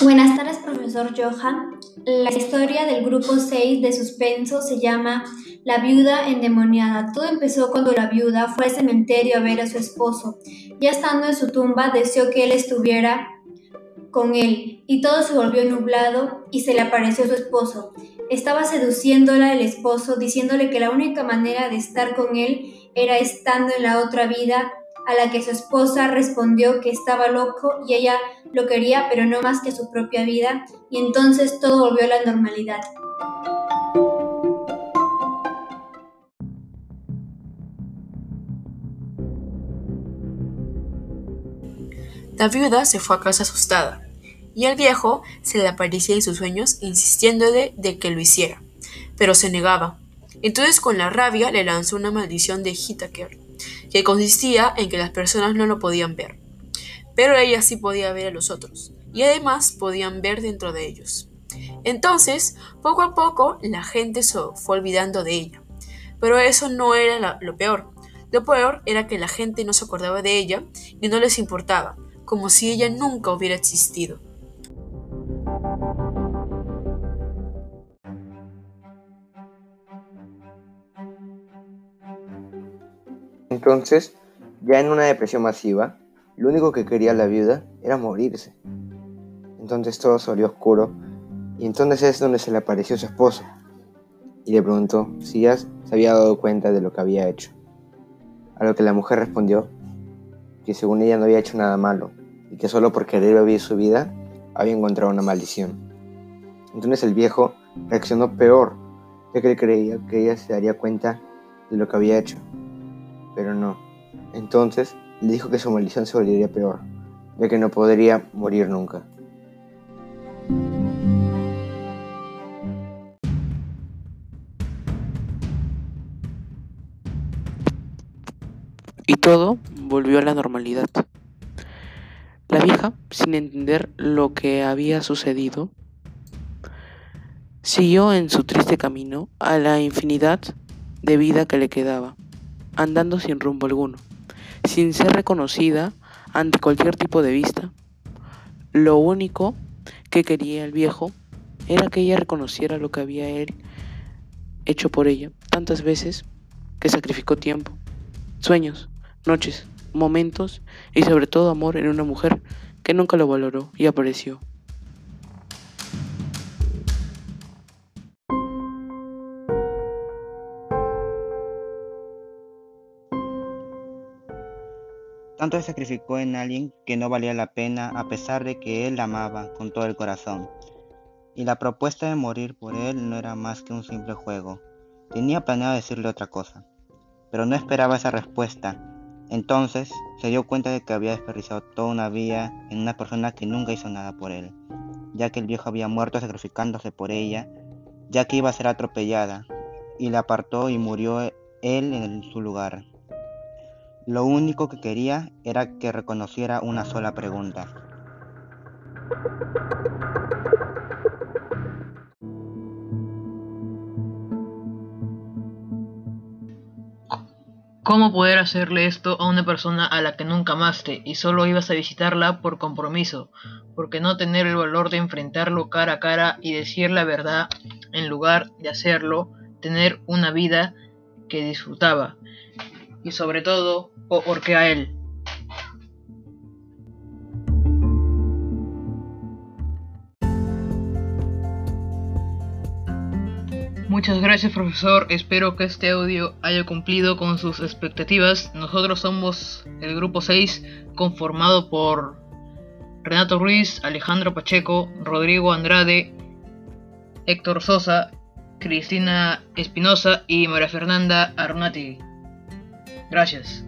Buenas tardes, profesor Johan. La historia del grupo 6 de suspenso se llama La viuda endemoniada. Todo empezó cuando la viuda fue al cementerio a ver a su esposo. Ya estando en su tumba, deseó que él estuviera con él, y todo se volvió nublado y se le apareció su esposo. Estaba seduciéndola el esposo, diciéndole que la única manera de estar con él era estando en la otra vida a la que su esposa respondió que estaba loco y ella lo quería, pero no más que su propia vida, y entonces todo volvió a la normalidad. La viuda se fue a casa asustada, y el viejo se le aparecía en sus sueños insistiéndole de que lo hiciera, pero se negaba. Entonces con la rabia le lanzó una maldición de Hitaker, que consistía en que las personas no lo podían ver, pero ella sí podía ver a los otros, y además podían ver dentro de ellos. Entonces, poco a poco, la gente se fue olvidando de ella, pero eso no era lo peor. Lo peor era que la gente no se acordaba de ella y no les importaba, como si ella nunca hubiera existido. Entonces, ya en una depresión masiva, lo único que quería la viuda era morirse. Entonces todo se oscuro y entonces es donde se le apareció su esposo y le preguntó si ya se había dado cuenta de lo que había hecho. A lo que la mujer respondió que según ella no había hecho nada malo y que solo por querer vivir su vida había encontrado una maldición. Entonces el viejo reaccionó peor, ya que él creía que ella se daría cuenta de lo que había hecho pero no. Entonces le dijo que su maldición se volvería peor, ya que no podría morir nunca. Y todo volvió a la normalidad. La vieja, sin entender lo que había sucedido, siguió en su triste camino a la infinidad de vida que le quedaba andando sin rumbo alguno, sin ser reconocida ante cualquier tipo de vista. Lo único que quería el viejo era que ella reconociera lo que había él hecho por ella tantas veces que sacrificó tiempo, sueños, noches, momentos y sobre todo amor en una mujer que nunca lo valoró y apareció. Tanto se sacrificó en alguien que no valía la pena a pesar de que él la amaba con todo el corazón. Y la propuesta de morir por él no era más que un simple juego. Tenía planeado decirle otra cosa, pero no esperaba esa respuesta. Entonces se dio cuenta de que había desperdiciado toda una vida en una persona que nunca hizo nada por él, ya que el viejo había muerto sacrificándose por ella, ya que iba a ser atropellada, y la apartó y murió él en su lugar. Lo único que quería era que reconociera una sola pregunta. ¿Cómo poder hacerle esto a una persona a la que nunca amaste y solo ibas a visitarla por compromiso? Porque no tener el valor de enfrentarlo cara a cara y decir la verdad en lugar de hacerlo, tener una vida que disfrutaba y sobre todo porque a él. Muchas gracias profesor, espero que este audio haya cumplido con sus expectativas. Nosotros somos el grupo 6 conformado por Renato Ruiz, Alejandro Pacheco, Rodrigo Andrade, Héctor Sosa, Cristina Espinosa y María Fernanda Arnati. Gracias.